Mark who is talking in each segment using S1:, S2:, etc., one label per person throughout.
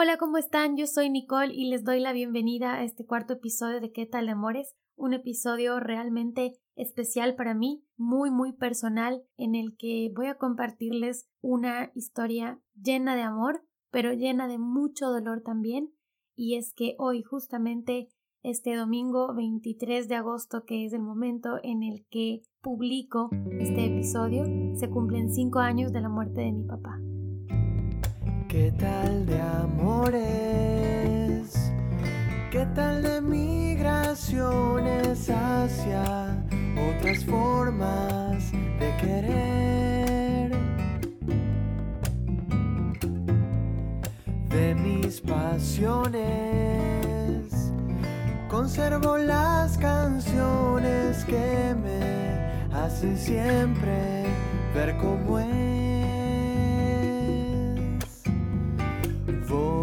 S1: Hola, ¿cómo están? Yo soy Nicole y les doy la bienvenida a este cuarto episodio de ¿Qué tal, amores? Un episodio realmente especial para mí, muy, muy personal, en el que voy a compartirles una historia llena de amor, pero llena de mucho dolor también. Y es que hoy, justamente este domingo 23 de agosto, que es el momento en el que publico este episodio, se cumplen cinco años de la muerte de mi papá.
S2: ¿Qué tal de amores? ¿Qué tal de migraciones hacia otras formas de querer? De mis pasiones, conservo las canciones que me hacen siempre ver cómo es.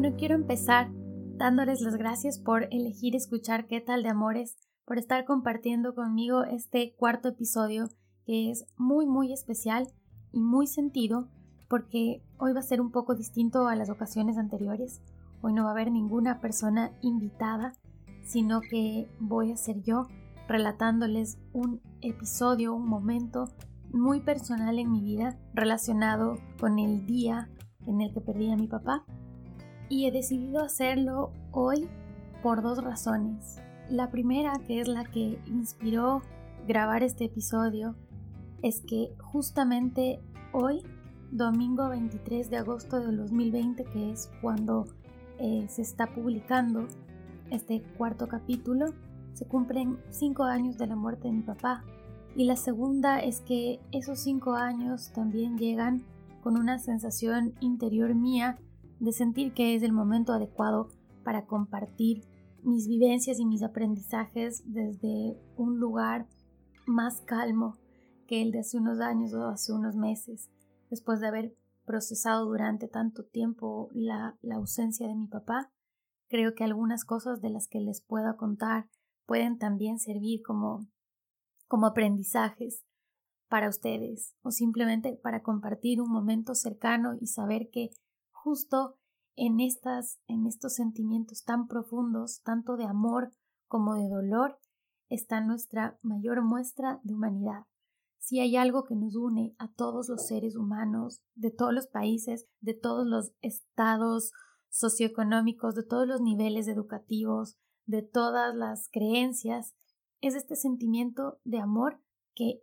S1: Bueno, quiero empezar dándoles las gracias por elegir escuchar qué tal de amores, por estar compartiendo conmigo este cuarto episodio que es muy muy especial y muy sentido porque hoy va a ser un poco distinto a las ocasiones anteriores. Hoy no va a haber ninguna persona invitada, sino que voy a ser yo relatándoles un episodio, un momento muy personal en mi vida relacionado con el día en el que perdí a mi papá y he decidido hacerlo hoy por dos razones. La primera, que es la que inspiró grabar este episodio, es que justamente hoy, domingo 23 de agosto del 2020, que es cuando eh, se está publicando este cuarto capítulo, se cumplen cinco años de la muerte de mi papá. Y la segunda es que esos cinco años también llegan con una sensación interior mía de sentir que es el momento adecuado para compartir mis vivencias y mis aprendizajes desde un lugar más calmo que el de hace unos años o hace unos meses, después de haber procesado durante tanto tiempo la, la ausencia de mi papá. Creo que algunas cosas de las que les puedo contar pueden también servir como, como aprendizajes para ustedes o simplemente para compartir un momento cercano y saber que justo en, estas, en estos sentimientos tan profundos, tanto de amor como de dolor, está nuestra mayor muestra de humanidad. Si hay algo que nos une a todos los seres humanos, de todos los países, de todos los estados socioeconómicos, de todos los niveles educativos, de todas las creencias, es este sentimiento de amor que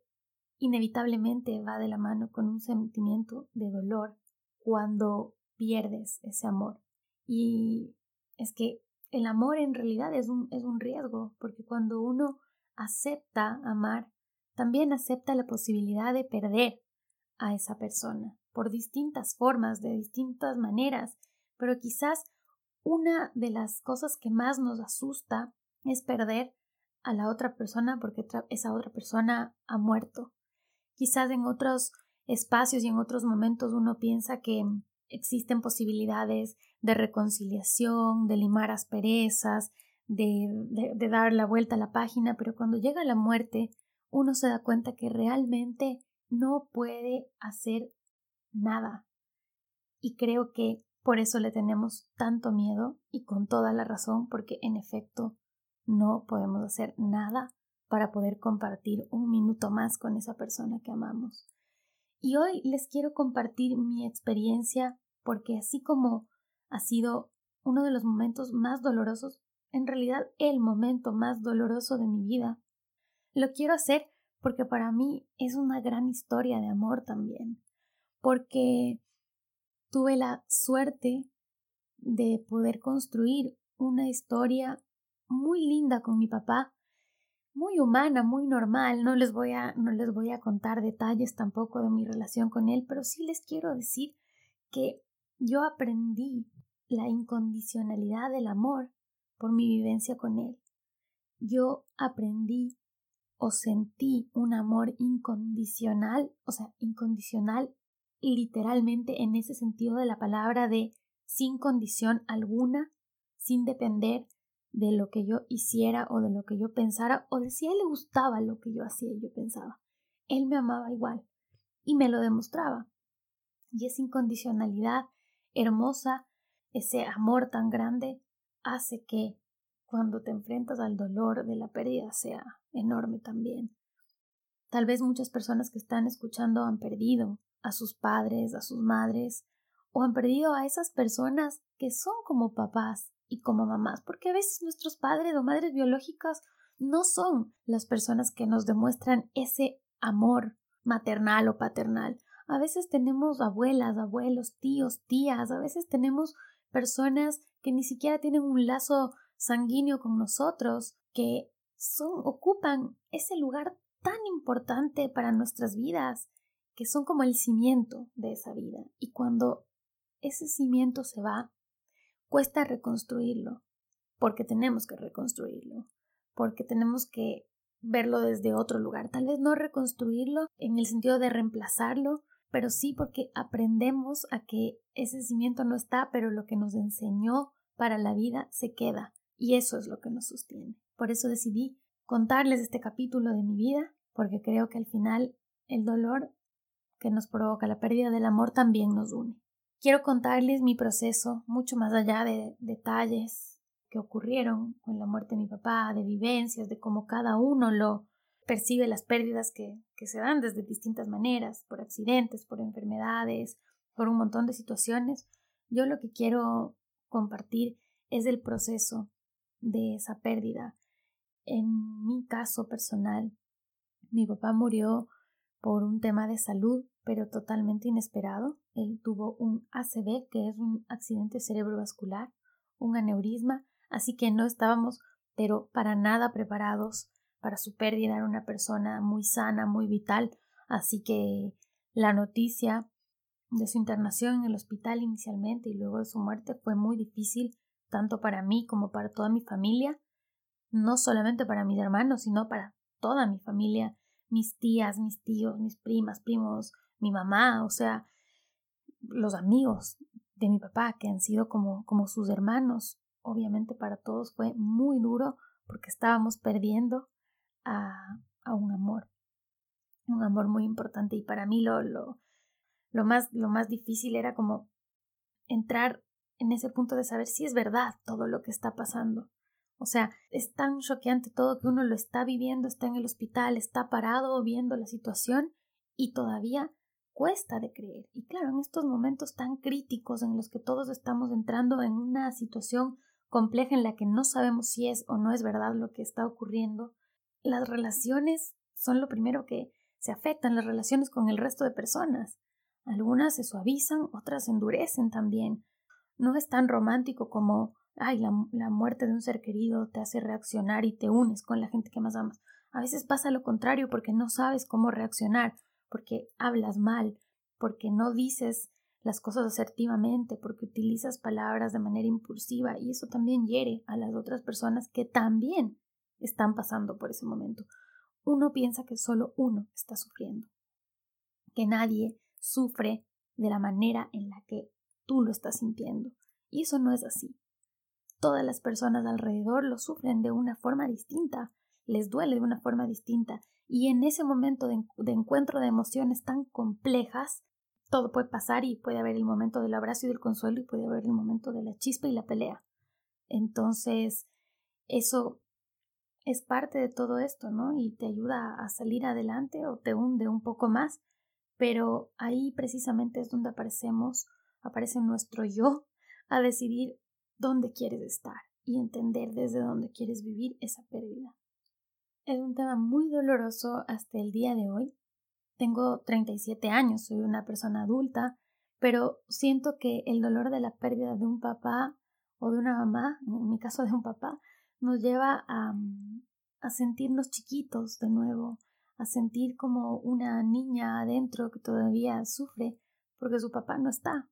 S1: inevitablemente va de la mano con un sentimiento de dolor cuando pierdes ese amor. Y es que el amor en realidad es un, es un riesgo, porque cuando uno acepta amar, también acepta la posibilidad de perder a esa persona por distintas formas, de distintas maneras, pero quizás una de las cosas que más nos asusta es perder a la otra persona porque esa otra persona ha muerto. Quizás en otros espacios y en otros momentos uno piensa que existen posibilidades de reconciliación, de limar asperezas, de, de, dar la vuelta a la página, pero cuando llega la muerte, uno se da cuenta que realmente no puede hacer nada. Y creo que por eso le tenemos tanto miedo y con toda la razón, porque en efecto no podemos hacer nada para poder compartir un minuto más con esa persona que amamos. Y hoy les quiero compartir mi experiencia porque así como ha sido uno de los momentos más dolorosos, en realidad el momento más doloroso de mi vida, lo quiero hacer porque para mí es una gran historia de amor también, porque tuve la suerte de poder construir una historia muy linda con mi papá muy humana, muy normal. No les voy a, no les voy a contar detalles tampoco de mi relación con él, pero sí les quiero decir que yo aprendí la incondicionalidad del amor por mi vivencia con él. Yo aprendí o sentí un amor incondicional, o sea, incondicional literalmente en ese sentido de la palabra de sin condición alguna, sin depender de lo que yo hiciera o de lo que yo pensara o de si a él le gustaba lo que yo hacía y yo pensaba. Él me amaba igual y me lo demostraba. Y esa incondicionalidad hermosa, ese amor tan grande, hace que cuando te enfrentas al dolor de la pérdida sea enorme también. Tal vez muchas personas que están escuchando han perdido a sus padres, a sus madres, o han perdido a esas personas que son como papás y como mamás, porque a veces nuestros padres o madres biológicas no son las personas que nos demuestran ese amor maternal o paternal. A veces tenemos abuelas, abuelos, tíos, tías, a veces tenemos personas que ni siquiera tienen un lazo sanguíneo con nosotros, que son, ocupan ese lugar tan importante para nuestras vidas, que son como el cimiento de esa vida. Y cuando ese cimiento se va, cuesta reconstruirlo, porque tenemos que reconstruirlo, porque tenemos que verlo desde otro lugar. Tal vez no reconstruirlo en el sentido de reemplazarlo, pero sí porque aprendemos a que ese cimiento no está, pero lo que nos enseñó para la vida se queda. Y eso es lo que nos sostiene. Por eso decidí contarles este capítulo de mi vida, porque creo que al final el dolor que nos provoca la pérdida del amor también nos une. Quiero contarles mi proceso mucho más allá de detalles que ocurrieron con la muerte de mi papá, de vivencias, de cómo cada uno lo percibe las pérdidas que, se dan desde distintas maneras, por accidentes, por enfermedades, por un montón de situaciones. Yo lo que quiero compartir es el proceso de esa pérdida. En mi caso personal, mi papá murió por un tema de salud, pero totalmente inesperado. Él tuvo un ACV, que es un accidente cerebrovascular, un aneurisma, así que no estábamos, pero para nada preparados para su pérdida. Era una persona muy sana, muy vital, así que la noticia de su internación en el hospital inicialmente y luego de su muerte fue muy difícil tanto para mí como para toda mi familia, no solamente para mis hermanos, sino para toda mi familia, mis tías, mis tíos, mis primas, primos, mi mamá, o sea, los amigos de mi papá que han sido como, como sus hermanos. Obviamente para todos fue muy duro porque estábamos perdiendo a, a un amor, un amor muy importante y para mí lo, lo, lo, más, lo más difícil era como entrar en ese punto de saber si es verdad todo lo que está pasando. O sea, es tan choqueante todo que uno lo está viviendo, está en el hospital, está parado viendo la situación y todavía cuesta de creer. Y claro, en estos momentos tan críticos en los que todos estamos entrando en una situación compleja en la que no sabemos si es o no es verdad lo que está ocurriendo, las relaciones son lo primero que se afectan, las relaciones con el resto de personas. Algunas se suavizan, otras se endurecen también no es tan romántico como, ay, la, la, muerte de un ser querido te hace reaccionar y te unes con la gente que más amas. A veces pasa lo contrario porque no sabes cómo reaccionar, porque hablas mal, porque no dices las cosas asertivamente, porque utilizas palabras de manera impulsiva y eso también hiere a las otras personas que también están pasando por ese momento. Uno piensa que solo uno está sufriendo, que nadie sufre de la manera en la que tú lo estás sintiendo. Y eso no es así. Todas las personas alrededor lo sufren de una forma distinta, les duele de una forma distinta. Y en ese momento de, encuentro de emociones tan complejas, todo puede pasar y puede haber el momento del abrazo y del consuelo y puede haber el momento de la chispa y la pelea. Entonces, eso es parte de todo esto, ¿no? Y te ayuda a salir adelante o te hunde un poco más, pero ahí precisamente es donde aparecemos aparece nuestro yo a decidir dónde quieres estar y entender desde dónde quieres vivir esa pérdida. Es un tema muy doloroso hasta el día de hoy. Tengo 37 años, soy una persona adulta, pero siento que el dolor de la pérdida de un papá o de una mamá, en mi caso de un papá, nos lleva a, a sentirnos chiquitos de nuevo, a sentir como una niña adentro que todavía sufre porque su papá no está,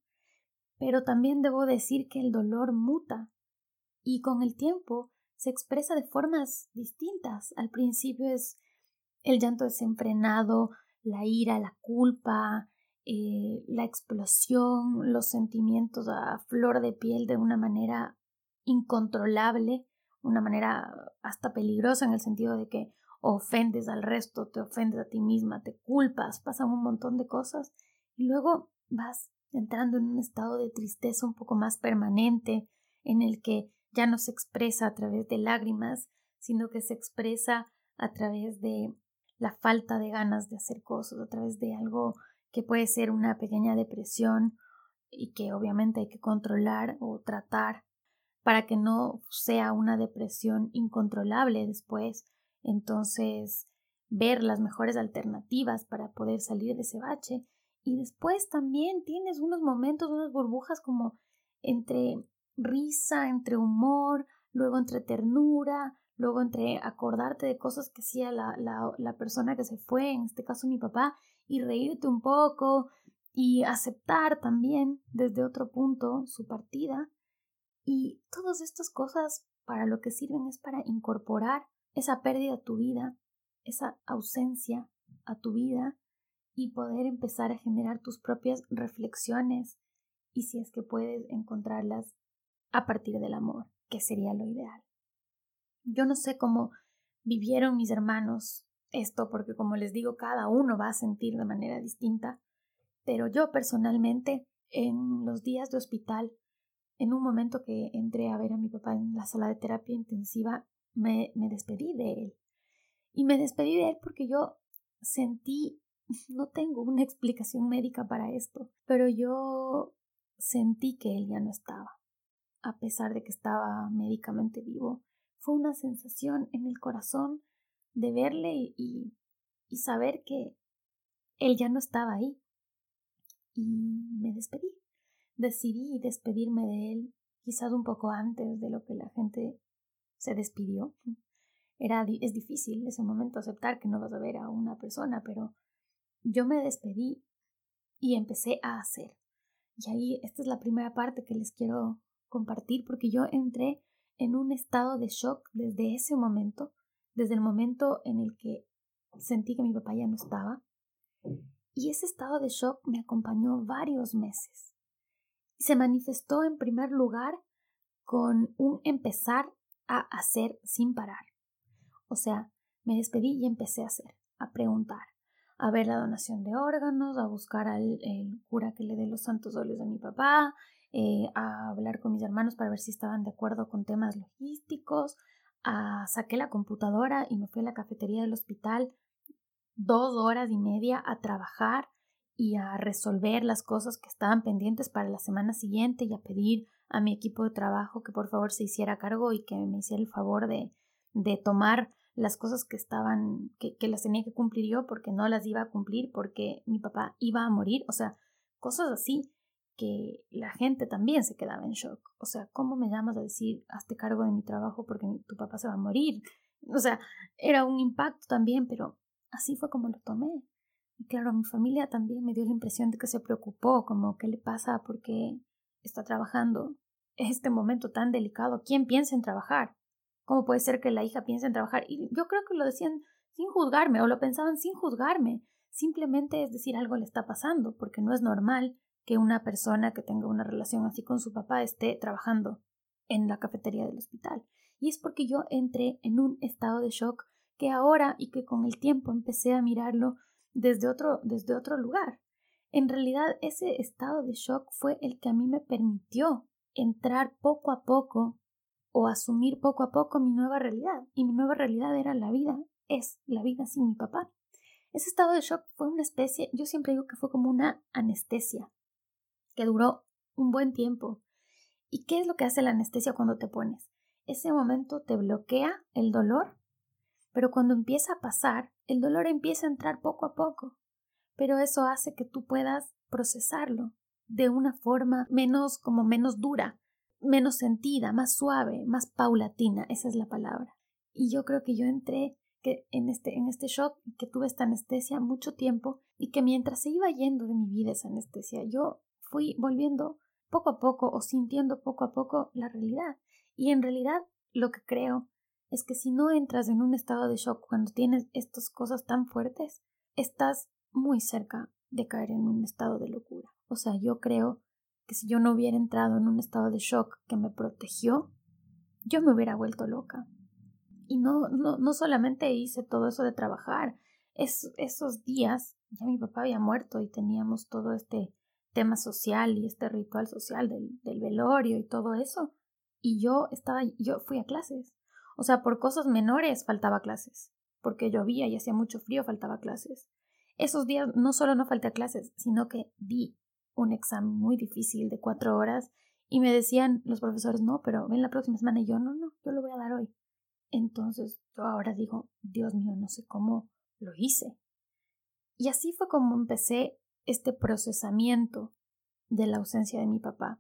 S1: Pero también debo decir que el dolor muta y con el tiempo se expresa de formas distintas. Al principio es el llanto desenfrenado, la ira, la culpa, eh, la explosión, los sentimientos a flor de piel de una manera incontrolable, una manera hasta peligrosa en el sentido de que ofendes al resto, te ofendes a ti misma, te culpas, pasan un montón de cosas y luego vas entrando en un estado de tristeza un poco más permanente en el que ya no se expresa a través de lágrimas, sino que se expresa a través de la falta de ganas de hacer cosas, a través de algo que puede ser una pequeña depresión y que obviamente hay que controlar o tratar para que no sea una depresión incontrolable después. Entonces, ver las mejores alternativas para poder salir de ese bache. Y después también tienes unos momentos, unas burbujas como entre risa, entre humor, luego entre ternura, luego entre acordarte de cosas que hacía la, la, la persona que se fue, en este caso mi papá, y reírte un poco y aceptar también desde otro punto su partida. Y todas estas cosas para lo que sirven es para incorporar esa pérdida a tu vida, esa ausencia a tu vida y poder empezar a generar tus propias reflexiones y si es que puedes encontrarlas a partir del amor, que sería lo ideal. Yo no sé cómo vivieron mis hermanos esto, porque como les digo, cada uno va a sentir de manera distinta, pero yo personalmente, en los días de hospital, en un momento que entré a ver a mi papá en la sala de terapia intensiva, me, me despedí de él. Y me despedí de él porque yo sentí, no tengo una explicación médica para esto, pero yo sentí que él ya no estaba a pesar de que estaba médicamente vivo. Fue una sensación en el corazón de verle y, y saber que él ya no estaba ahí. Y me despedí. Decidí despedirme de él quizás un poco antes de lo que la gente se despidió. Era, es difícil ese momento aceptar que no vas a ver a una persona, pero yo me despedí y empecé a hacer. Y ahí esta es la primera parte que les quiero compartir porque yo entré en un estado de shock desde ese momento, desde el momento en el que sentí que mi papá ya no estaba. Y ese estado de shock me acompañó varios meses. Se manifestó en primer lugar con un empezar a hacer sin parar. O sea, me despedí y empecé a hacer, a preguntar, a ver la donación de órganos, a buscar al cura que le dé los santos óleos a mi papá, eh, a hablar con mis hermanos para ver si estaban de acuerdo con temas logísticos, a, saqué la computadora y me fui a la cafetería del hospital dos horas y media a trabajar y a resolver las cosas que estaban pendientes para la semana siguiente y a pedir a mi equipo de trabajo que por favor se hiciera cargo y que me hiciera el favor de, de tomar las cosas que estaban, que, que las tenía que cumplir yo porque no las iba a cumplir porque mi papá iba a morir, o sea, cosas así que la gente también se quedaba en shock. O sea, ¿cómo me llamas a decir, hazte cargo de mi trabajo porque tu papá se va a morir? O sea, era un impacto también, pero así fue como lo tomé. Y claro, mi familia también me dio la impresión de que se preocupó, como, ¿qué le pasa? porque está trabajando? Este momento tan delicado, ¿quién piensa en trabajar? ¿Cómo puede ser que la hija piense en trabajar? Y yo creo que lo decían sin juzgarme o lo pensaban sin juzgarme. Simplemente es decir, algo le está pasando, porque no es normal que una persona que tenga una relación así con su papá esté trabajando en la cafetería del hospital. Y es porque yo entré en un estado de shock que ahora y que con el tiempo empecé a mirarlo desde otro, desde otro lugar. En realidad ese estado de shock fue el que a mí me permitió entrar poco a poco o asumir poco a poco mi nueva realidad. Y mi nueva realidad era la vida, es la vida sin mi papá. Ese estado de shock fue una especie, yo siempre digo que fue como una anestesia que duró un buen tiempo. ¿Y qué es lo que hace la anestesia cuando te pones? Ese momento te bloquea el dolor, pero cuando empieza a pasar, el dolor empieza a entrar poco a poco. Pero eso hace que tú puedas procesarlo de una forma menos como menos dura, menos sentida, más suave, más paulatina, esa es la palabra. Y yo creo que yo entré que en este en este shock que tuve esta anestesia mucho tiempo y que mientras se iba yendo de mi vida esa anestesia, yo fui volviendo poco a poco o sintiendo poco a poco la realidad. Y en realidad lo que creo es que si no entras en un estado de shock cuando tienes estas cosas tan fuertes, estás muy cerca de caer en un estado de locura. O sea, yo creo que si yo no hubiera entrado en un estado de shock que me protegió, yo me hubiera vuelto loca. Y no, no, no solamente hice todo eso de trabajar, es, esos días ya mi papá había muerto y teníamos todo este tema social y este ritual social del, del velorio y todo eso. Y yo estaba, yo fui a clases. O sea, por cosas menores faltaba clases. Porque llovía y hacía mucho frío, faltaba clases. Esos días no solo no falté a clases, sino que di un examen muy difícil de cuatro horas y me decían los profesores, no, pero ven la próxima semana y yo, no, no, yo lo voy a dar hoy. Entonces yo ahora digo, Dios mío, no sé cómo lo hice. Y así fue como empecé este procesamiento de la ausencia de mi papá.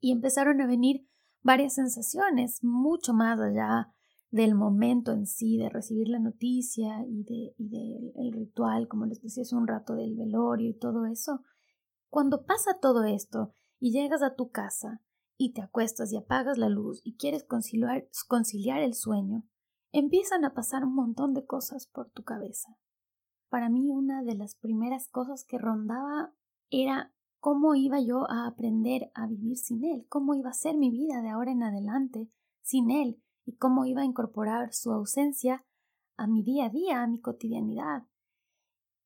S1: Y empezaron a venir varias sensaciones, mucho más allá del momento en sí, de recibir la noticia y del de, el ritual, como les decía hace un rato, del velorio y todo eso. Cuando pasa todo esto y llegas a tu casa y te acuestas y apagas la luz y quieres conciliar, conciliar el sueño, empiezan a pasar un montón de cosas por tu cabeza. Para mí una de las primeras cosas que rondaba era cómo iba yo a aprender a vivir sin él, cómo iba a ser mi vida de ahora en adelante sin él y cómo iba a incorporar su ausencia a mi día a día, a mi cotidianidad.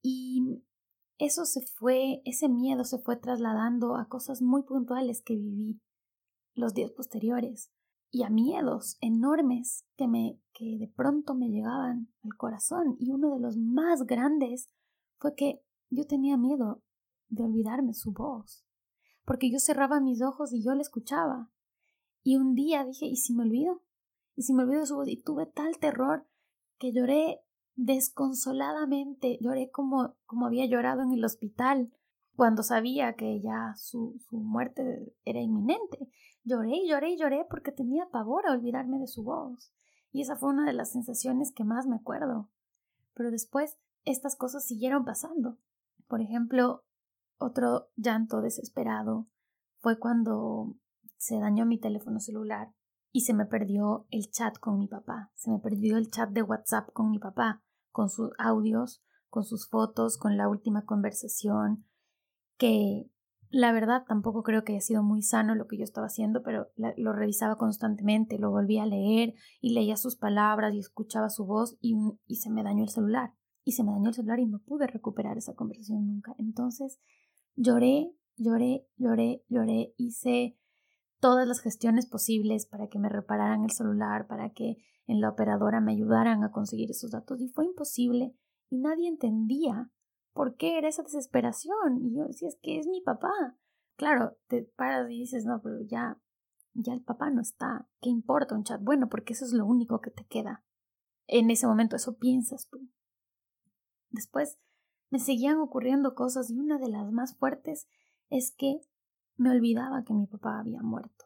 S1: Y eso se fue, ese miedo se fue trasladando a cosas muy puntuales que viví los días posteriores y a miedos enormes que me que de pronto me llegaban al corazón y uno de los más grandes fue que yo tenía miedo de olvidarme su voz porque yo cerraba mis ojos y yo la escuchaba y un día dije ¿y si me olvido? ¿y si me olvido de su voz? y tuve tal terror que lloré desconsoladamente, lloré como, como había llorado en el hospital cuando sabía que ya su, su muerte era inminente. Lloré y lloré y lloré porque tenía pavor a olvidarme de su voz. Y esa fue una de las sensaciones que más me acuerdo. Pero después estas cosas siguieron pasando. Por ejemplo, otro llanto desesperado fue cuando se dañó mi teléfono celular y se me perdió el chat con mi papá. Se me perdió el chat de WhatsApp con mi papá con sus audios, con sus fotos, con la última conversación, que la verdad tampoco creo que haya sido muy sano lo que yo estaba haciendo, pero lo revisaba constantemente, lo volvía a leer y leía sus palabras y escuchaba su voz y, y se me dañó el celular. Y se me dañó el celular y no pude recuperar esa conversación nunca. Entonces lloré, lloré, lloré, lloré, hice todas las gestiones posibles para que me repararan el celular, para que en la operadora me ayudaran a conseguir esos datos y fue imposible y nadie entendía por qué era esa desesperación. Y yo decía, es que es mi papá. Claro, te paras y dices, no, pero ya, ya el papá no está. ¿Qué importa un chat? Bueno, porque eso es lo único que te queda. En ese momento eso piensas tú. Después me seguían ocurriendo cosas y una de las más fuertes es que me olvidaba que mi papá había muerto.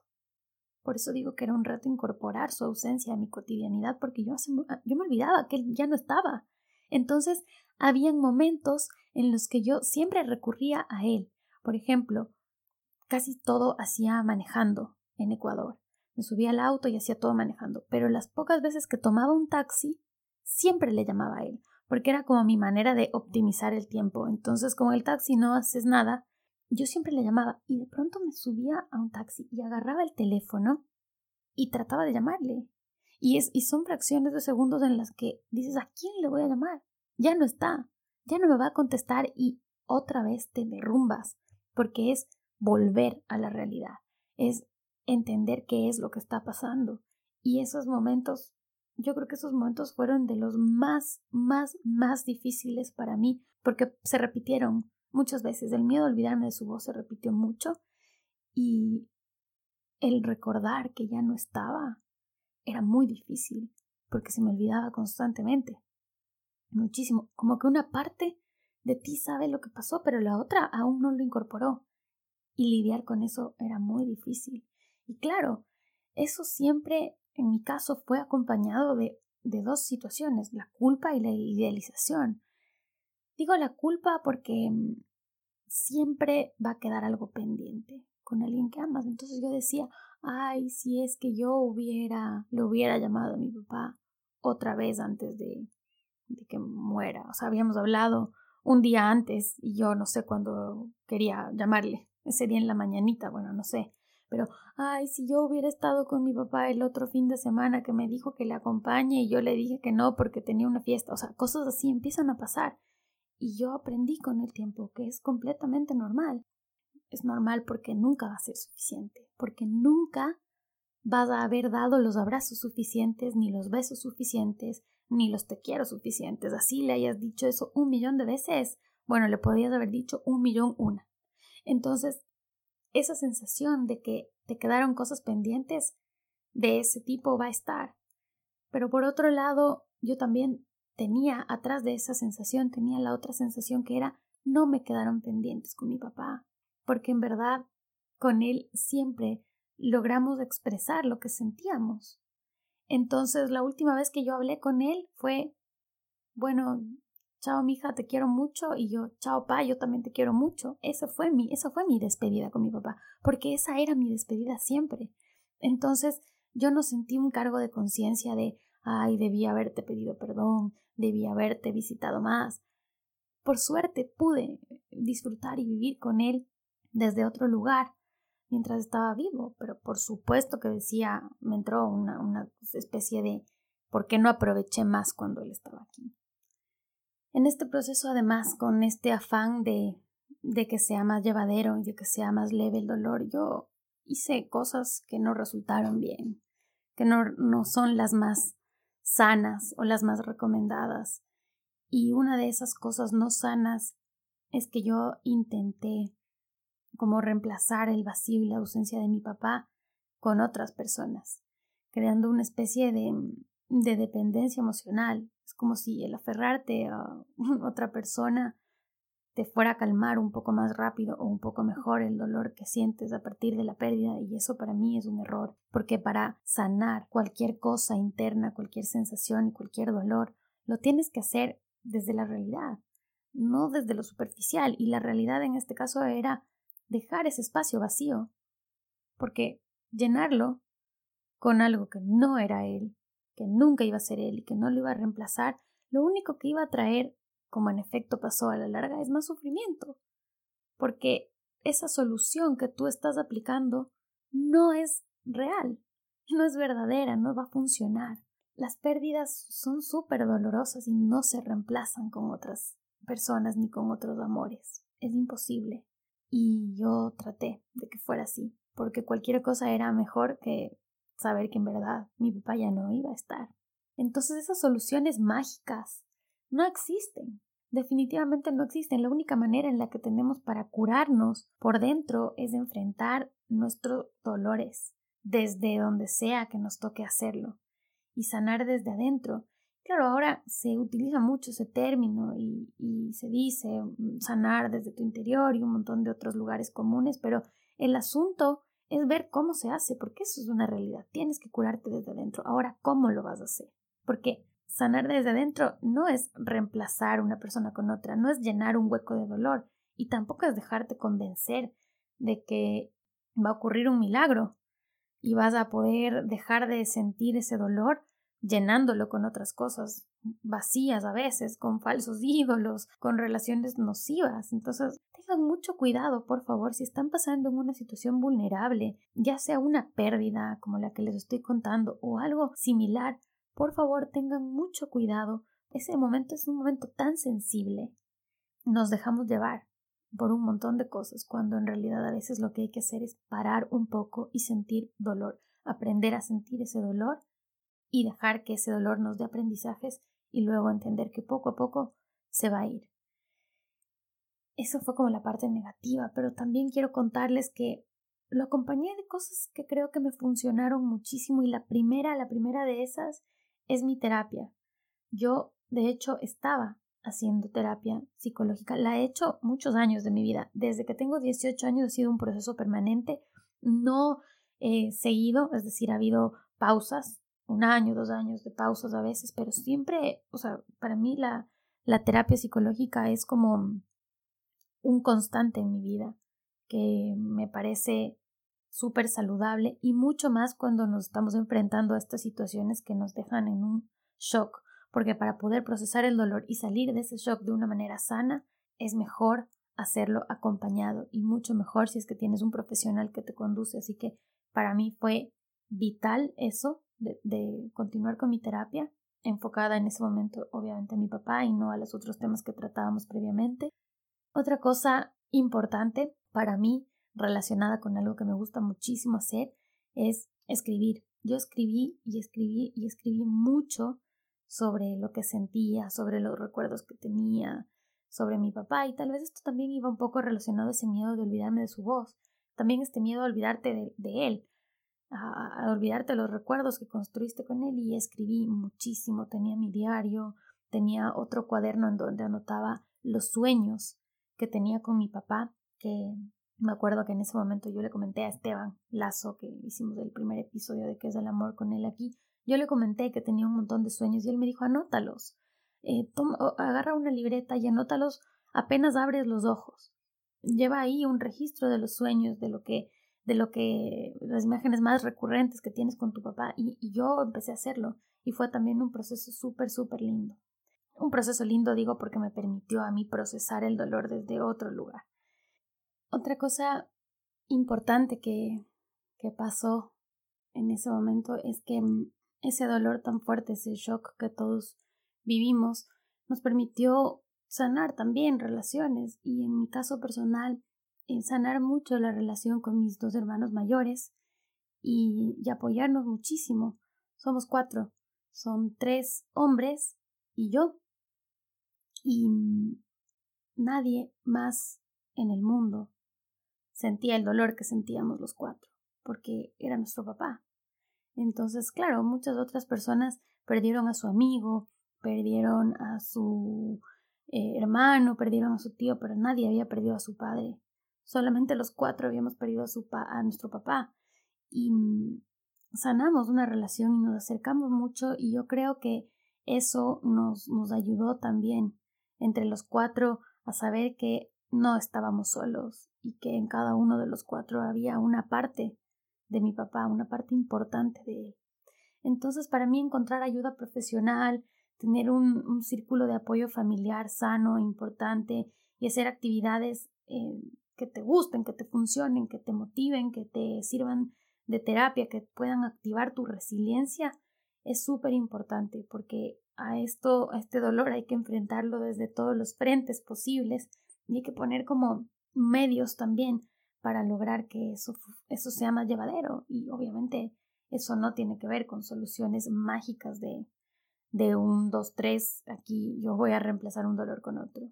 S1: Por eso digo que era un reto incorporar su ausencia a mi cotidianidad, porque yo, ah, yo me olvidaba que él ya no estaba. Entonces, habían momentos en los que yo siempre recurría a él. Por ejemplo, casi todo hacía manejando en Ecuador. Me subía al auto y hacía todo manejando, pero las pocas veces que tomaba un taxi, siempre le llamaba a él, porque era como mi manera de optimizar el tiempo. Entonces, con el taxi no haces nada, yo siempre le llamaba y de pronto me subía a un taxi y agarraba el teléfono y trataba de llamarle. Y, es, y son fracciones de segundos en las que dices, ¿a quién le voy a llamar? Ya no está, ya no me va a contestar y otra vez te derrumbas, porque es volver a la realidad, es entender qué es lo que está pasando. Y esos momentos, yo creo que esos momentos fueron de los más, más, más difíciles para mí, porque se repitieron muchas veces. El miedo a olvidarme de su voz se repitió mucho y el recordar que ya no estaba era muy difícil porque se me olvidaba constantemente. Muchísimo. Como que una parte de ti sabe lo que pasó, pero la otra aún no lo incorporó. Y lidiar con eso era muy difícil. Y claro, eso siempre, en mi caso, fue acompañado de, de dos situaciones, la culpa y la idealización. Digo la culpa porque mm, siempre va a quedar algo pendiente con alguien que amas. Entonces yo decía, ay, si es que yo hubiera, le hubiera llamado a mi papá otra vez antes de, de que muera. O sea, habíamos hablado un día antes y yo no sé cuándo quería llamarle. Ese día en la mañanita, bueno, no sé. Pero, ay, si yo hubiera estado con mi papá el otro fin de semana que me dijo que le acompañe y yo le dije que no porque tenía una fiesta. O sea, cosas así empiezan a pasar. Y yo aprendí con el tiempo que es completamente normal. Es normal porque nunca va a ser suficiente, porque nunca vas a haber dado los abrazos suficientes, ni los besos suficientes, ni los te quiero suficientes. Así le hayas dicho eso un millón de veces. Bueno, le podías haber dicho un millón una. Entonces, esa sensación de que te quedaron cosas pendientes de ese tipo va a estar. Pero por otro lado, yo también tenía atrás de esa sensación, tenía la otra sensación que era no me quedaron pendientes con mi papá porque en verdad con él siempre logramos expresar lo que sentíamos. Entonces, la última vez que yo hablé con él fue, bueno, chao mija, te quiero mucho y yo, chao pa, yo también te quiero mucho. Esa fue mi, esa fue mi despedida con mi papá, porque esa era mi despedida siempre. Entonces, yo no sentí un cargo de conciencia de, ay, debí haberte pedido perdón, debí haberte visitado más. Por suerte pude disfrutar y vivir con él desde otro lugar mientras estaba vivo, pero por supuesto que decía, me entró una, una especie de ¿por qué no aproveché más cuando él estaba aquí? En este proceso, además, con este afán de, de que sea más llevadero y de que sea más leve el dolor, yo hice cosas que no resultaron bien, que no, no son las más sanas o las más recomendadas. Y una de esas cosas no sanas es que yo intenté como reemplazar el vacío y la ausencia de mi papá con otras personas, creando una especie de, de dependencia emocional. Es como si el aferrarte a otra persona te fuera a calmar un poco más rápido o un poco mejor el dolor que sientes a partir de la pérdida y eso para mí es un error, porque para sanar cualquier cosa interna, cualquier sensación y cualquier dolor, lo tienes que hacer desde la realidad, no desde lo superficial y la realidad en este caso era dejar ese espacio vacío, porque llenarlo con algo que no era él, que nunca iba a ser él y que no lo iba a reemplazar, lo único que iba a traer, como en efecto pasó a la larga, es más sufrimiento, porque esa solución que tú estás aplicando no es real, no es verdadera, no va a funcionar. Las pérdidas son súper dolorosas y no se reemplazan con otras personas ni con otros amores. Es imposible. Y yo traté de que fuera así, porque cualquier cosa era mejor que saber que en verdad mi papá ya no iba a estar. Entonces esas soluciones mágicas no existen. Definitivamente no existen. La única manera en la que tenemos para curarnos por dentro es enfrentar nuestros dolores desde donde sea que nos toque hacerlo y sanar desde adentro Claro, ahora se utiliza mucho ese término y, se dice mm, sanar desde tu interior y un montón de otros lugares comunes, pero el asunto es ver cómo se hace, porque eso es una realidad. Tienes que curarte desde adentro. Ahora, ¿cómo lo vas a hacer? Porque sanar desde adentro no es reemplazar una persona con otra, no es llenar un hueco de dolor y tampoco es dejarte convencer de que va a ocurrir un milagro y vas a poder dejar de sentir ese dolor llenándolo con otras cosas vacías a veces, con falsos ídolos, con relaciones nocivas. Entonces, tengan mucho cuidado, por favor, si están pasando en una situación vulnerable, ya sea una pérdida como la que les estoy contando o algo similar, por favor, tengan mucho cuidado. Ese momento es un momento tan sensible. Nos dejamos llevar por un montón de cosas, cuando en realidad a veces lo que hay que hacer es parar un poco y sentir dolor, aprender a sentir ese dolor y dejar que ese dolor nos dé aprendizajes y luego entender que poco a poco se va a ir. Eso fue como la parte negativa, pero también quiero contarles que lo acompañé de cosas que creo que me funcionaron muchísimo y la primera, la primera de esas es mi terapia. Yo, de hecho, estaba haciendo terapia psicológica. La he hecho muchos años de mi vida. Desde que tengo 18 años ha sido un proceso permanente, no he seguido, es decir, ha habido pausas un año, dos años de pausas a veces, pero siempre, o sea, para mí la, la terapia psicológica es como un constante en mi vida que me parece súper saludable y mucho más cuando nos estamos enfrentando a estas situaciones que nos dejan en un shock, porque para poder procesar el dolor y salir de ese shock de una manera sana, es mejor hacerlo acompañado y mucho mejor si es que tienes un profesional que te conduce. Así que para mí fue vital eso de, continuar con mi terapia, enfocada en ese momento obviamente a mi papá y no a los otros temas que tratábamos previamente. Otra cosa importante para mí relacionada con algo que me gusta muchísimo hacer es escribir. Yo escribí y escribí y escribí mucho sobre lo que sentía, sobre los recuerdos que tenía, sobre mi papá y tal vez esto también iba un poco relacionado a ese miedo de olvidarme de su voz, también este miedo a olvidarte de, él, a, olvidarte los recuerdos que construiste con él y escribí muchísimo, tenía mi diario, tenía otro cuaderno en donde anotaba los sueños que tenía con mi papá, que me acuerdo que en ese momento yo le comenté a Esteban Lazo, que hicimos el primer episodio de qué es el amor con él aquí, yo le comenté que tenía un montón de sueños y él me dijo anótalos, eh, agarra una libreta y anótalos apenas abres los ojos. Lleva ahí un registro de los sueños, de lo que, de lo que, las imágenes más recurrentes que tienes con tu papá. Y, yo empecé a hacerlo. Y fue también un proceso súper, súper lindo. Un proceso lindo, digo, porque me permitió a mí procesar el dolor desde otro lugar. Otra cosa importante que, que pasó en ese momento es que mm, ese dolor tan fuerte, ese shock que todos vivimos nos permitió sanar también relaciones y en mi caso personal sanar mucho la relación con mis dos hermanos mayores y, apoyarnos muchísimo. Somos cuatro, son tres hombres y yo. Y nadie más en el mundo sentía el dolor que sentíamos los cuatro, porque era nuestro papá. Entonces, claro, muchas otras personas perdieron a su amigo, perdieron a su eh, hermano, perdieron a su tío, pero nadie había perdido a su padre. Solamente los cuatro habíamos perdido a, su a nuestro papá. Y mm, sanamos una relación y nos acercamos mucho y yo creo que eso nos, nos ayudó también entre los cuatro a saber que no estábamos solos y que en cada uno de los cuatro había una parte de mi papá, una parte importante de él. Entonces, para mí encontrar ayuda profesional, tener un, círculo de apoyo familiar sano, importante y hacer actividades eh, que te gusten, que te funcionen, que te motiven, que te sirvan de terapia, que puedan activar tu resiliencia, es súper importante porque a esto, a este dolor hay que enfrentarlo desde todos los frentes posibles y hay que poner como medios también para lograr que eso, eso sea más llevadero y obviamente eso no tiene que ver con soluciones mágicas de, de un, dos, tres, aquí yo voy a reemplazar un dolor con otro.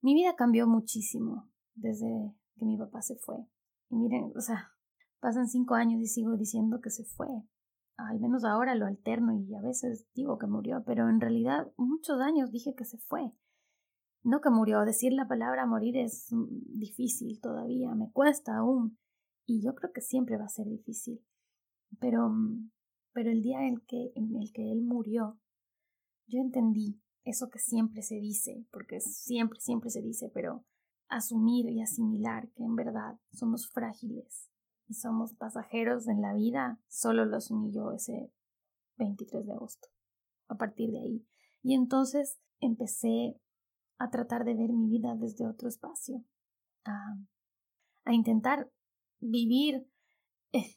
S1: Mi vida cambió muchísimo desde que mi papá se fue. Y miren, o sea, pasan cinco años y sigo diciendo que se fue. Al menos ahora lo alterno y a veces digo que murió, pero en realidad muchos años dije que se fue. No que murió, decir la palabra morir es difícil todavía, me cuesta aún. Y yo creo que siempre va a ser difícil. Pero mm, pero el día en, que, en el que él murió, yo entendí eso que siempre se dice, porque siempre, siempre se dice, pero asumir y asimilar que en verdad somos frágiles y somos pasajeros en la vida, solo lo asumí yo ese 23 de agosto, a partir de ahí. Y entonces empecé a tratar de ver mi vida desde otro espacio, a, a intentar vivir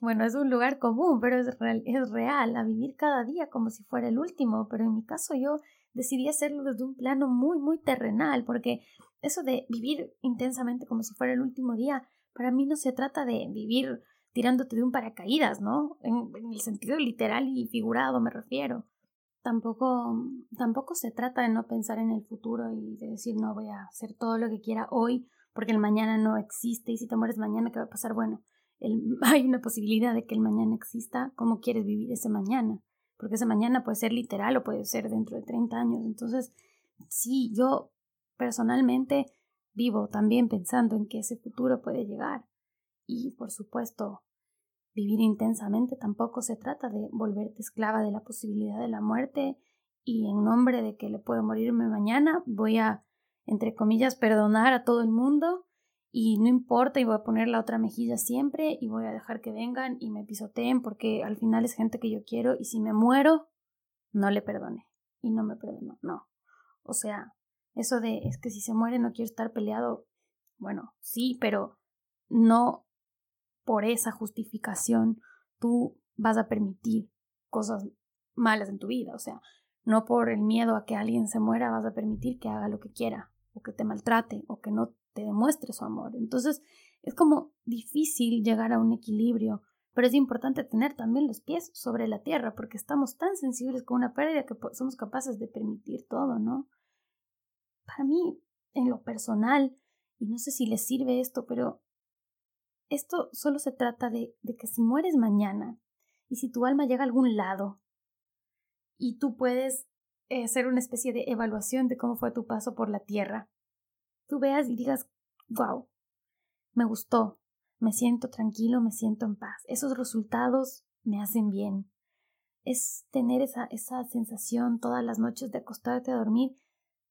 S1: bueno, es un lugar común, pero es real, es real, a vivir cada día como si fuera el último, pero en mi caso yo decidí hacerlo desde un plano muy, muy terrenal, porque eso de vivir intensamente como si fuera el último día, para mí no se trata de vivir tirándote de un paracaídas, ¿no? En, el sentido literal y figurado me refiero. Tampoco, tampoco se trata de no pensar en el futuro y de decir no voy a hacer todo lo que quiera hoy porque el mañana no existe y si te mueres mañana, ¿qué va a pasar? Bueno, hay una posibilidad de que el mañana exista, ¿cómo quieres vivir ese mañana? Porque ese mañana puede ser literal o puede ser dentro de 30 años. Entonces, sí, yo personalmente vivo también pensando en que ese futuro puede llegar. Y, por supuesto, vivir intensamente tampoco se trata de volverte esclava de la posibilidad de la muerte y en nombre de que le puedo morirme mañana, voy a, entre comillas, perdonar a todo el mundo y no importa y voy a poner la otra mejilla siempre y voy a dejar que vengan y me pisoteen porque al final es gente que yo quiero y si me muero, no le perdone y no me perdonó, no. O sea, eso de es que si se muere no quiero estar peleado, bueno, sí, pero no por esa justificación tú vas a permitir cosas malas en tu vida, o sea, no por el miedo a que alguien se muera vas a permitir que haga lo que quiera o que te maltrate o que no te demuestre su amor. Entonces es como difícil llegar a un equilibrio, pero es importante tener también los pies sobre la tierra porque estamos tan sensibles con una pérdida que somos capaces de permitir todo, ¿no? Para mí, en lo personal, y no sé si les sirve esto, pero esto solo se trata de, de que si mueres mañana y si tu alma llega a algún lado y tú puedes eh, hacer una especie de evaluación de cómo fue tu paso por la tierra, tú veas y digas, wow, me gustó, me siento tranquilo, me siento en paz. Esos resultados me hacen bien. Es tener esa, esa sensación todas las noches de acostarte a dormir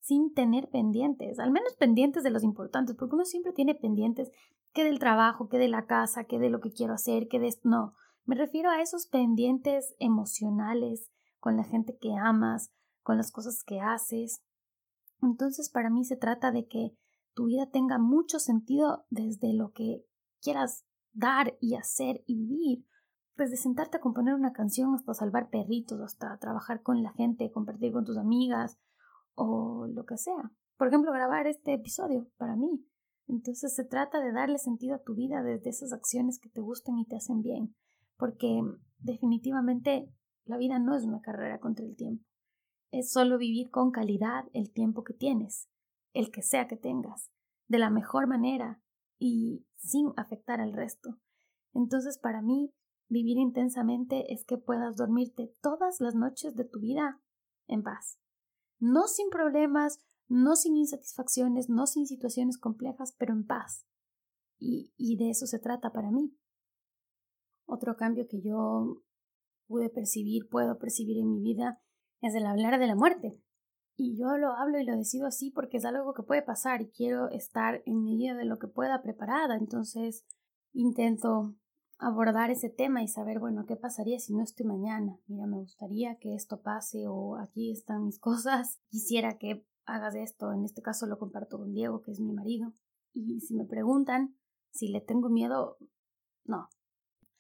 S1: sin tener pendientes, al menos pendientes de los importantes, porque uno siempre tiene pendientes que del trabajo, que de la casa, que de lo que quiero hacer, que de... No, me refiero a esos pendientes emocionales con la gente que amas, con las cosas que haces. Entonces, para mí se trata de que tu vida tenga mucho sentido desde lo que quieras dar y hacer y vivir. Desde sentarte a componer una canción hasta salvar perritos, hasta trabajar con la gente, compartir con tus amigas o lo que sea. Por ejemplo, grabar este episodio para mí. Entonces se trata de darle sentido a tu vida desde esas acciones que te gustan y te hacen bien. Porque definitivamente la vida no es una carrera contra el tiempo. Es solo vivir con calidad el tiempo que tienes el que sea que tengas, de la mejor manera y sin afectar al resto. Entonces, para mí, vivir intensamente es que puedas dormirte todas las noches de tu vida en paz. No sin problemas, no sin insatisfacciones, no sin situaciones complejas, pero en paz. Y, y de eso se trata para mí. Otro cambio que yo pude percibir, puedo percibir en mi vida, es el hablar de la muerte. Y yo lo hablo y lo decido así porque es algo que puede pasar y quiero estar en medida de lo que pueda preparada. Entonces intento abordar ese tema y saber, bueno, ¿qué pasaría si no estoy mañana? Mira, me gustaría que esto pase o aquí están mis cosas. Quisiera que hagas esto. En este caso lo comparto con Diego, que es mi marido. Y si me preguntan si le tengo miedo, no.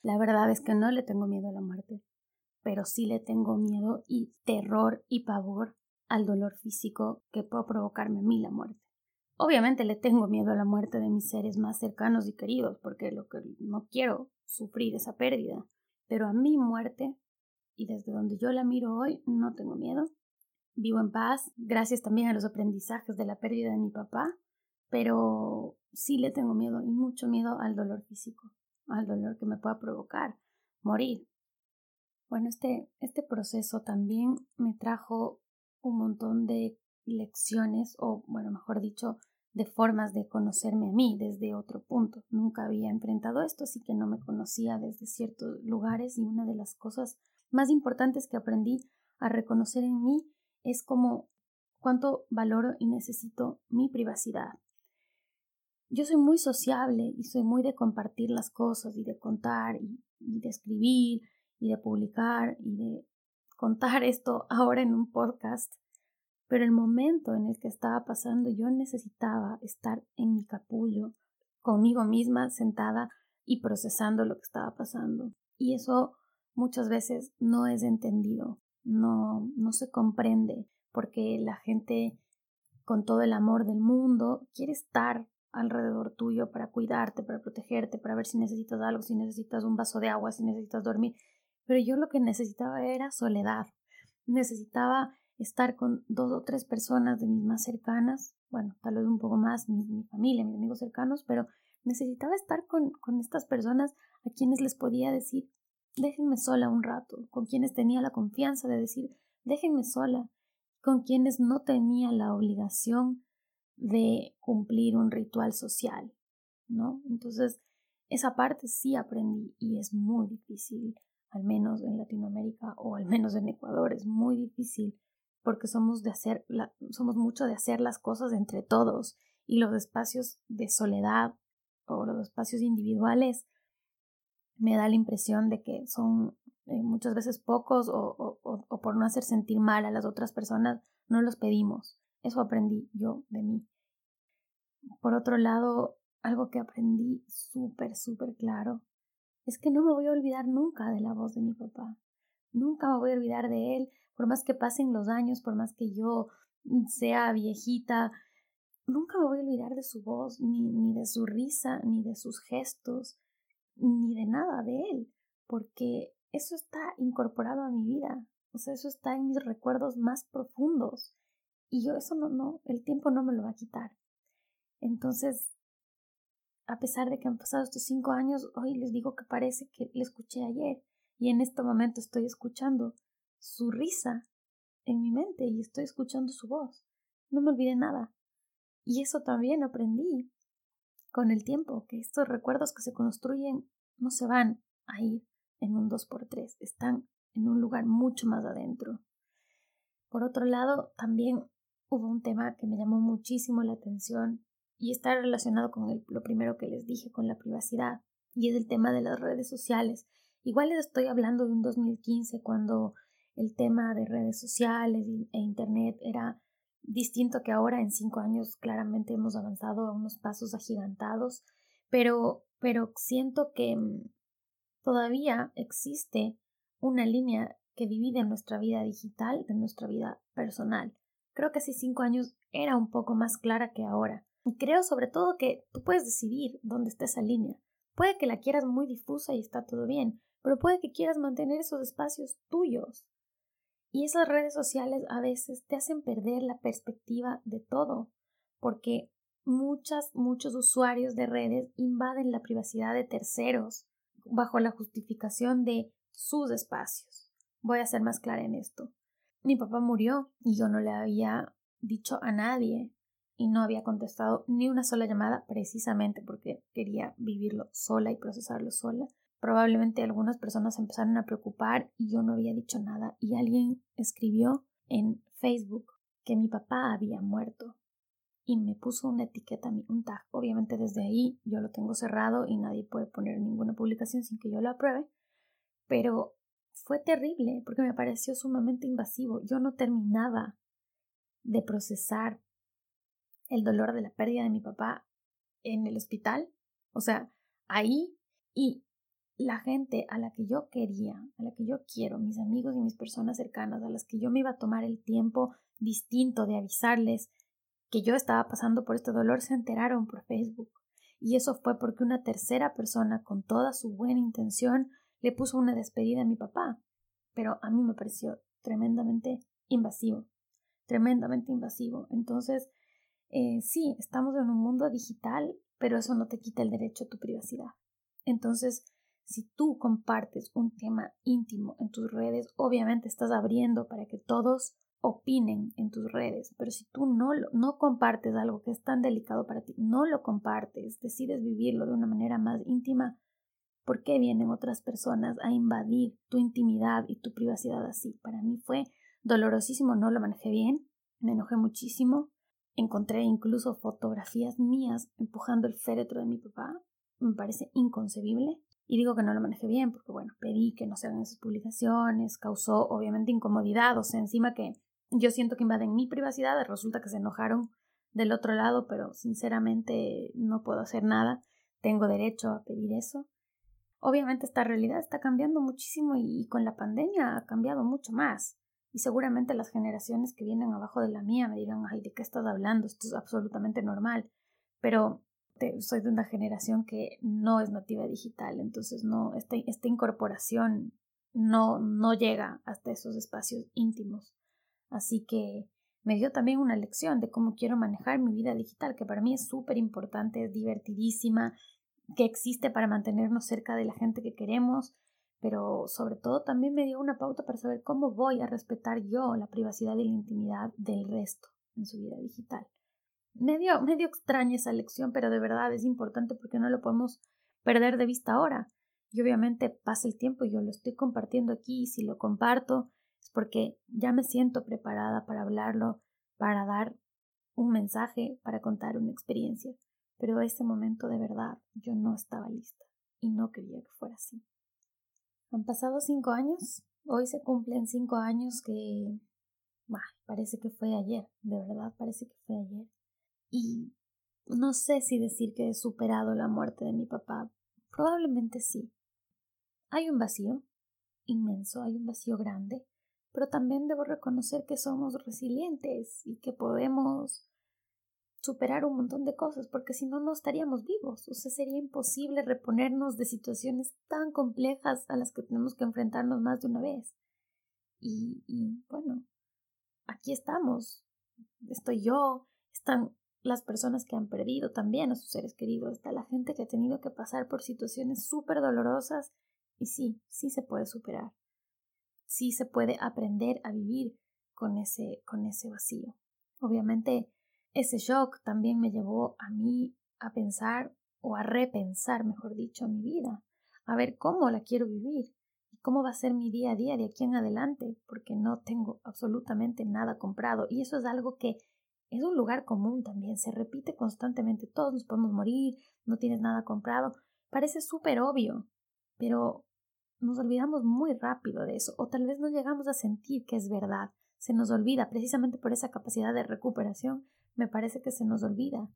S1: La verdad es que no le tengo miedo a la muerte, pero sí le tengo miedo y terror y pavor al dolor físico que puede provocarme a mí la muerte. Obviamente le tengo miedo a la muerte de mis seres más cercanos y queridos, porque lo que no quiero sufrir esa pérdida. Pero a mi muerte, y desde donde yo la miro hoy, no tengo miedo. Vivo en paz, gracias también a los aprendizajes de la pérdida de mi papá, pero sí le tengo miedo y mucho miedo al dolor físico, al dolor que me pueda provocar morir. Bueno, este, este proceso también me trajo un montón de lecciones o, bueno, mejor dicho, de formas de conocerme a mí desde otro punto. Nunca había enfrentado esto, así que no me conocía desde ciertos lugares y una de las cosas más importantes que aprendí a reconocer en mí es como cuánto valoro y necesito mi privacidad. Yo soy muy sociable y soy muy de compartir las cosas y de contar y, y de escribir y de publicar y de contar esto ahora en un podcast, pero el momento en el que estaba pasando yo necesitaba estar en mi capullo, conmigo misma sentada y procesando lo que estaba pasando. Y eso muchas veces no es entendido, no, no se comprende, porque la gente con todo el amor del mundo quiere estar alrededor tuyo para cuidarte, para protegerte, para ver si necesitas algo, si necesitas un vaso de agua, si necesitas dormir. Pero yo lo que necesitaba era soledad. Necesitaba estar con dos o tres personas de mis más cercanas, bueno, tal vez un poco más mi, mi familia, mis amigos cercanos, pero necesitaba estar con, con estas personas a quienes les podía decir, déjenme sola un rato, con quienes tenía la confianza de decir, déjenme sola, con quienes no tenía la obligación de cumplir un ritual social, ¿no? Entonces, esa parte sí aprendí y es muy difícil al menos en Latinoamérica o al menos en Ecuador, es muy difícil porque somos de hacer somos mucho de hacer las cosas entre todos y los espacios de soledad o los espacios individuales me da la impresión de que son eh, muchas veces pocos o, o, por no hacer sentir mal a las otras personas, no los pedimos. Eso aprendí yo de mí. Por otro lado, algo que aprendí súper, súper claro es que no me voy a olvidar nunca de la voz de mi papá. Nunca me voy a olvidar de él, por más que pasen los años, por más que yo sea viejita, nunca me voy a olvidar de su voz, ni, ni de su risa, ni de sus gestos, ni de nada de él, porque eso está incorporado a mi vida, o sea, eso está en mis recuerdos más profundos y yo eso no, no, el tiempo no me lo va a quitar. Entonces, a pesar de que han pasado estos cinco años, hoy les digo que parece que le escuché ayer y en este momento estoy escuchando su risa en mi mente y estoy escuchando su voz. No me olvidé nada. Y eso también aprendí con el tiempo, que estos recuerdos que se construyen no se van a ir en un 2x3, están en un lugar mucho más adentro. Por otro lado, también hubo un tema que me llamó muchísimo la atención y está relacionado con lo primero que les dije, con la privacidad, y es el tema de las redes sociales. Igual les estoy hablando de un 2015 cuando el tema de redes sociales e Internet era distinto que ahora. En cinco años claramente hemos avanzado a unos pasos agigantados, pero, pero siento que mm, todavía existe una línea que divide nuestra vida digital de nuestra vida personal. Creo que hace cinco años era un poco más clara que ahora. Y creo sobre todo que tú puedes decidir dónde está esa línea. Puede que la quieras muy difusa y está todo bien, pero puede que quieras mantener esos espacios tuyos. Y esas redes sociales a veces te hacen perder la perspectiva de todo, porque muchas, muchos usuarios de redes invaden la privacidad de terceros bajo la justificación de sus espacios. Voy a ser más clara en esto. Mi papá murió y yo no le había dicho a nadie y no había contestado ni una sola llamada precisamente porque quería vivirlo sola y procesarlo sola. Probablemente algunas personas empezaron a preocupar y yo no había dicho nada y alguien escribió en Facebook que mi papá había muerto y me puso una etiqueta, un tag. Obviamente desde ahí yo lo tengo cerrado y nadie puede poner ninguna publicación sin que yo lo apruebe, pero fue terrible porque me pareció sumamente invasivo. Yo no terminaba de procesar el dolor de la pérdida de mi papá en el hospital, o sea, ahí y la gente a la que yo quería, a la que yo quiero, mis amigos y mis personas cercanas, a las que yo me iba a tomar el tiempo distinto de avisarles que yo estaba pasando por este dolor, se enteraron por Facebook. Y eso fue porque una tercera persona, con toda su buena intención, le puso una despedida a mi papá. Pero a mí me pareció tremendamente invasivo, tremendamente invasivo. Entonces, eh, sí, estamos en un mundo digital, pero eso no te quita el derecho a tu privacidad. Entonces, si tú compartes un tema íntimo en tus redes, obviamente estás abriendo para que todos opinen en tus redes, pero si tú no, no compartes algo que es tan delicado para ti, no lo compartes, decides vivirlo de una manera más íntima, ¿por qué vienen otras personas a invadir tu intimidad y tu privacidad así? Para mí fue dolorosísimo, no lo manejé bien, me enojé muchísimo, encontré incluso fotografías mías empujando el féretro de mi papá, me parece inconcebible. Y digo que no lo manejé bien porque, bueno, pedí que no se hagan esas publicaciones, causó obviamente incomodidad, o sea, encima que yo siento que invaden mi privacidad, resulta que se enojaron del otro lado, pero sinceramente no puedo hacer nada, tengo derecho a pedir eso. Obviamente esta realidad está cambiando muchísimo y, con la pandemia ha cambiado mucho más. Y seguramente las generaciones que vienen abajo de la mía me dirán, ay, ¿de qué estás hablando? Esto es absolutamente normal. Pero soy de una generación que no es nativa digital, entonces no, esta, incorporación no, no llega hasta esos espacios íntimos. Así que me dio también una lección de cómo quiero manejar mi vida digital, que para mí es súper importante, es divertidísima, que existe para mantenernos cerca de la gente que queremos, pero sobre todo también me dio una pauta para saber cómo voy a respetar yo la privacidad y la intimidad del resto en su vida digital medio, medio extraña esa lección, pero de verdad es importante porque no lo podemos perder de vista ahora. Y obviamente pasa el tiempo y yo lo estoy compartiendo aquí y si lo comparto es porque ya me siento preparada para hablarlo, para dar un mensaje, para contar una experiencia. pero ese momento de verdad yo no estaba lista y no quería que fuera así. Han pasado cinco años, hoy se cumplen cinco años que parece que fue ayer, de verdad parece que fue ayer. Y no sé si decir que he superado la muerte de mi papá, probablemente sí. Hay un vacío inmenso, hay un vacío grande, pero también debo reconocer que somos resilientes y que podemos superar un montón de cosas, porque si no, no estaríamos vivos. O sea, sería imposible reponernos de situaciones tan complejas a las que tenemos que enfrentarnos más de una vez. Y, bueno, aquí estamos. Estoy yo, están las personas que han perdido también a sus seres queridos, está la gente que ha tenido que pasar por situaciones súper dolorosas. Y sí, sí se puede superar. Sí se puede aprender a vivir con ese, con ese vacío. Obviamente, ese shock también me llevó a mí a pensar o a repensar, mejor dicho, mi vida, a ver cómo la quiero vivir y cómo va a ser mi día a día de aquí en adelante, porque no tengo absolutamente nada comprado y eso es algo que es un lugar común también, se repite constantemente, todos nos podemos morir, no tienes nada comprado, parece súper obvio, pero nos olvidamos muy rápido de eso, o tal vez no llegamos a sentir que es verdad, se nos olvida precisamente por esa capacidad de recuperación me parece que se nos olvida.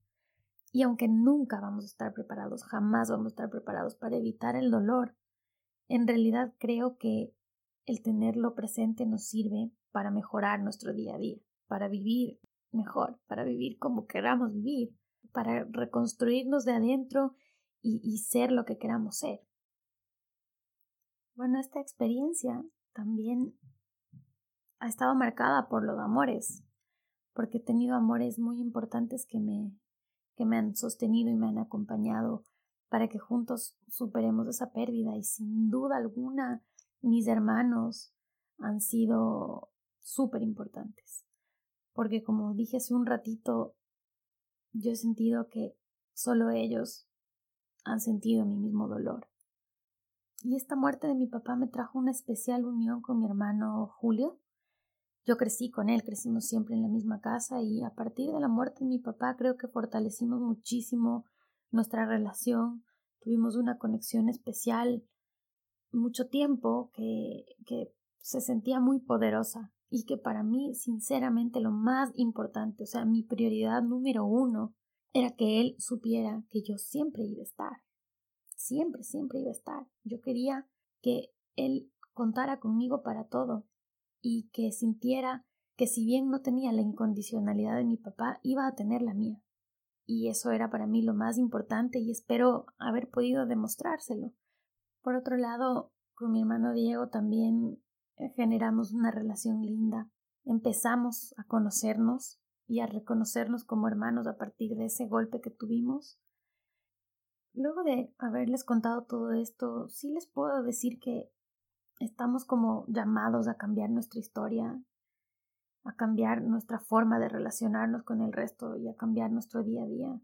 S1: Y aunque nunca vamos a estar preparados, jamás vamos a estar preparados para evitar el dolor, en realidad creo que el tenerlo presente nos sirve para mejorar nuestro día a día, para vivir mejor, para vivir como queramos vivir, para reconstruirnos de adentro y, y ser lo que queramos ser. Bueno, esta experiencia también ha estado marcada por los amores, porque he tenido amores muy importantes que me, que me han sostenido y me han acompañado para que juntos superemos esa pérdida y sin duda alguna mis hermanos han sido súper importantes porque como dije hace un ratito yo he sentido que solo ellos han sentido mi mismo dolor. Y esta muerte de mi papá me trajo una especial unión con mi hermano Julio. Yo crecí con él, crecimos siempre en la misma casa y a partir de la muerte de mi papá creo que fortalecimos muchísimo nuestra relación, tuvimos una conexión especial mucho tiempo que, que se sentía muy poderosa y que para mí sinceramente lo más importante, o sea, mi prioridad número uno era que él supiera que yo siempre iba a estar, siempre, siempre iba a estar. Yo quería que él contara conmigo para todo, y que sintiera que si bien no tenía la incondicionalidad de mi papá, iba a tener la mía. Y eso era para mí lo más importante y espero haber podido demostrárselo. Por otro lado, con mi hermano Diego también generamos una relación linda. Empezamos a conocernos y a reconocernos como hermanos a partir de ese golpe que tuvimos. Luego de haberles contado todo esto, sí les puedo decir que Estamos como llamados a cambiar nuestra historia, a cambiar nuestra forma de relacionarnos con el resto y a cambiar nuestro día a día.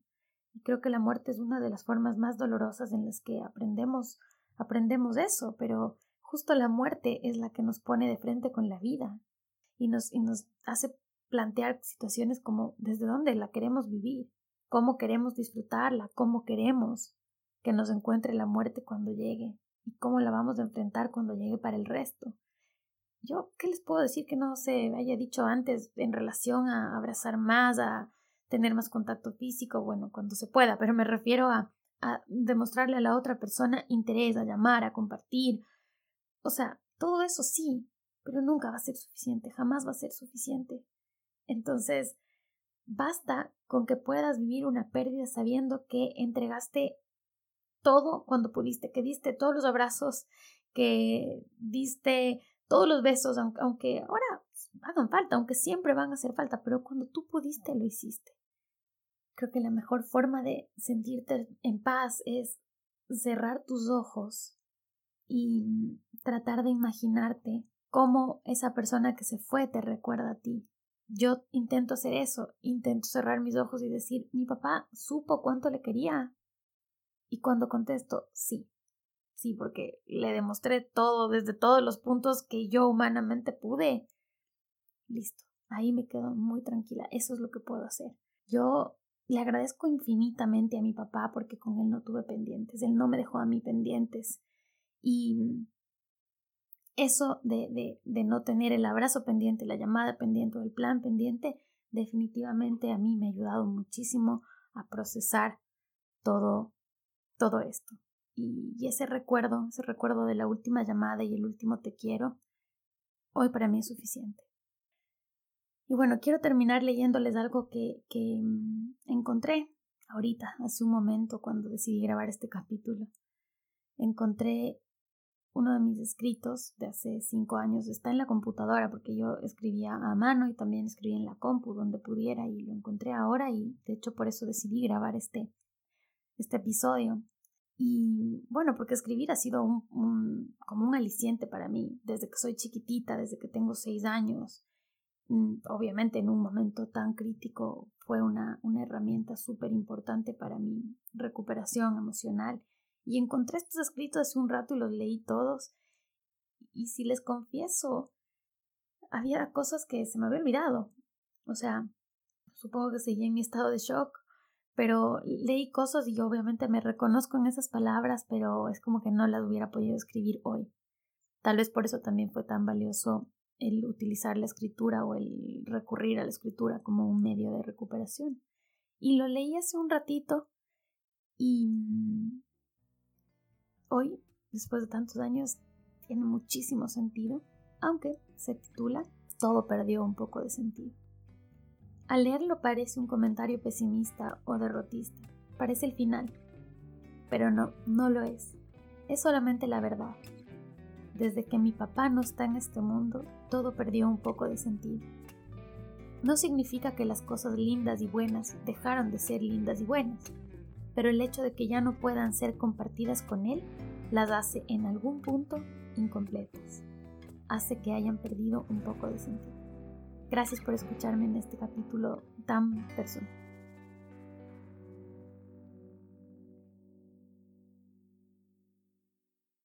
S1: Y creo que la muerte es una de las formas más dolorosas en las que aprendemos, aprendemos eso, pero justo la muerte es la que nos pone de frente con la vida y nos, y nos hace plantear situaciones como desde dónde la queremos vivir, cómo queremos disfrutarla, cómo queremos que nos encuentre la muerte cuando llegue y cómo la vamos a enfrentar cuando llegue para el resto. Yo, ¿qué les puedo decir que no se haya dicho antes en relación a abrazar más, a tener más contacto físico? Bueno, cuando se pueda, pero me refiero a, a demostrarle a la otra persona interés, a llamar, a compartir. O sea, todo eso sí, pero nunca va a ser suficiente, jamás va a ser suficiente. Entonces, basta con que puedas vivir una pérdida sabiendo que entregaste todo cuando pudiste, que diste todos los abrazos, que diste todos los besos, aunque, ahora hagan falta, aunque siempre van a hacer falta, pero cuando tú pudiste lo hiciste. Creo que la mejor forma de sentirte en paz es cerrar tus ojos y tratar de imaginarte cómo esa persona que se fue te recuerda a ti. Yo intento hacer eso, intento cerrar mis ojos y decir, mi papá supo cuánto le quería, y cuando contesto sí, sí, porque le demostré todo desde todos los puntos que yo humanamente pude, listo, ahí me quedo muy tranquila, eso es lo que puedo hacer. Yo le agradezco infinitamente a mi papá porque con él no tuve pendientes, él no me dejó a mí pendientes. Y eso de, de, no tener el abrazo pendiente, la llamada pendiente o el plan pendiente, definitivamente a mí me ha ayudado muchísimo a procesar todo, todo esto. Y, y ese recuerdo, ese recuerdo de la última llamada y el último te quiero, hoy para mí es suficiente. Y bueno, quiero terminar leyéndoles algo que, que mm, encontré ahorita, hace un momento, cuando decidí grabar este capítulo. Encontré uno de mis escritos de hace cinco años, está en la computadora porque yo escribía a mano y también escribía en la compu donde pudiera y lo encontré ahora y de hecho por eso decidí grabar este, este episodio. Y bueno, porque escribir ha sido un, como un aliciente para mí desde que soy chiquitita, desde que tengo seis años. Mm, obviamente en un momento tan crítico fue una, una herramienta súper importante para mi recuperación emocional. Y encontré estos escritos hace un rato y los leí todos. Y si les confieso, había cosas que se me había olvidado. O sea, supongo que seguí en mi estado de shock, pero leí cosas y obviamente me reconozco en esas palabras, pero es como que no las hubiera podido escribir hoy. Tal vez por eso también fue tan valioso el utilizar la escritura o el recurrir a la escritura como un medio de recuperación. Y lo leí hace un ratito y mm, hoy, después de tantos años, tiene muchísimo sentido, aunque se titula Todo perdió un poco de sentido. Al leerlo parece un comentario pesimista o derrotista, parece el final, pero no, no lo es, es solamente la verdad. Desde que mi papá no está en este mundo, todo perdió un poco de sentido. No significa que las cosas lindas y buenas dejaron de ser lindas y buenas, pero el hecho de que ya no puedan ser compartidas con él las hace en algún punto incompletas, hace que hayan perdido un poco de sentido. Gracias por escucharme en este capítulo tan personal.